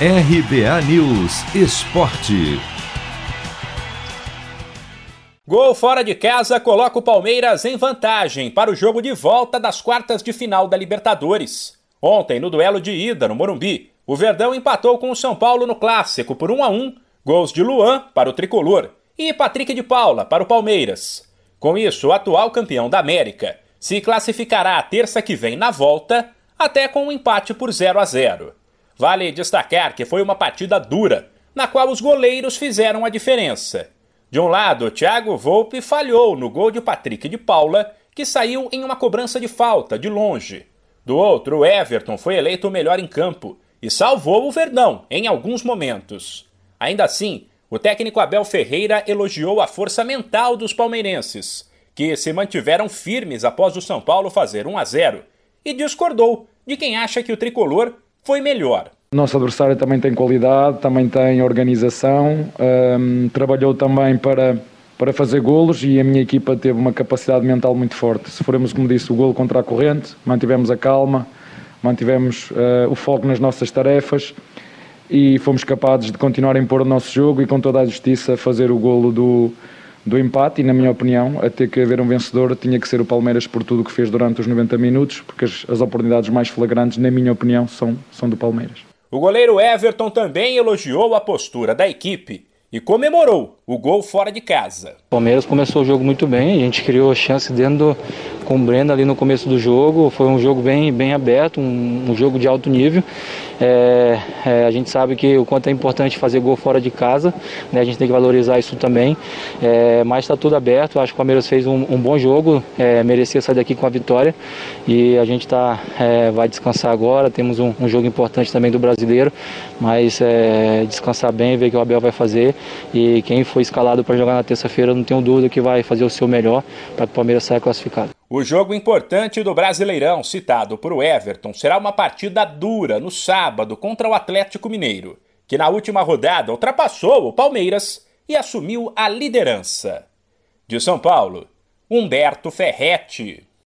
RBA News Esporte. Gol fora de casa coloca o Palmeiras em vantagem para o jogo de volta das quartas de final da Libertadores. Ontem, no duelo de ida no Morumbi, o Verdão empatou com o São Paulo no clássico por 1 a 1, gols de Luan para o tricolor e Patrick de Paula para o Palmeiras. Com isso, o atual campeão da América se classificará a terça que vem na volta, até com um empate por 0 a 0. Vale destacar que foi uma partida dura, na qual os goleiros fizeram a diferença. De um lado, Thiago Volpe falhou no gol de Patrick de Paula, que saiu em uma cobrança de falta, de longe. Do outro, Everton foi eleito o melhor em campo e salvou o Verdão em alguns momentos. Ainda assim, o técnico Abel Ferreira elogiou a força mental dos palmeirenses, que se mantiveram firmes após o São Paulo fazer 1 a 0, e discordou de quem acha que o tricolor foi melhor. Nosso adversário também tem qualidade, também tem organização, um, trabalhou também para, para fazer golos e a minha equipa teve uma capacidade mental muito forte. Se formos, como disse, o golo contra a corrente, mantivemos a calma, mantivemos uh, o foco nas nossas tarefas e fomos capazes de continuar a impor o nosso jogo e com toda a justiça fazer o golo do, do empate e, na minha opinião, a ter que haver um vencedor tinha que ser o Palmeiras por tudo o que fez durante os 90 minutos, porque as, as oportunidades mais flagrantes, na minha opinião, são, são do Palmeiras. O goleiro Everton também elogiou a postura da equipe e comemorou o gol fora de casa. O Palmeiras começou o jogo muito bem, a gente criou chance dentro do, com o Brenda ali no começo do jogo, foi um jogo bem, bem aberto, um, um jogo de alto nível. É, é, a gente sabe que o quanto é importante fazer gol fora de casa, né, a gente tem que valorizar isso também, é, mas está tudo aberto, acho que o Palmeiras fez um, um bom jogo, é, merecia sair daqui com a vitória. E a gente tá, é, vai descansar agora, temos um, um, jogo importante também do brasileiro, mas é, descansar bem, ver o que o Abel vai fazer. E quem foi escalado para jogar na terça-feira, não tenho dúvida que vai fazer o seu melhor para que o Palmeiras saia classificado. O jogo importante do Brasileirão, citado por Everton, será uma partida dura no sábado contra o Atlético Mineiro, que na última rodada ultrapassou o Palmeiras e assumiu a liderança. De São Paulo, Humberto Ferretti.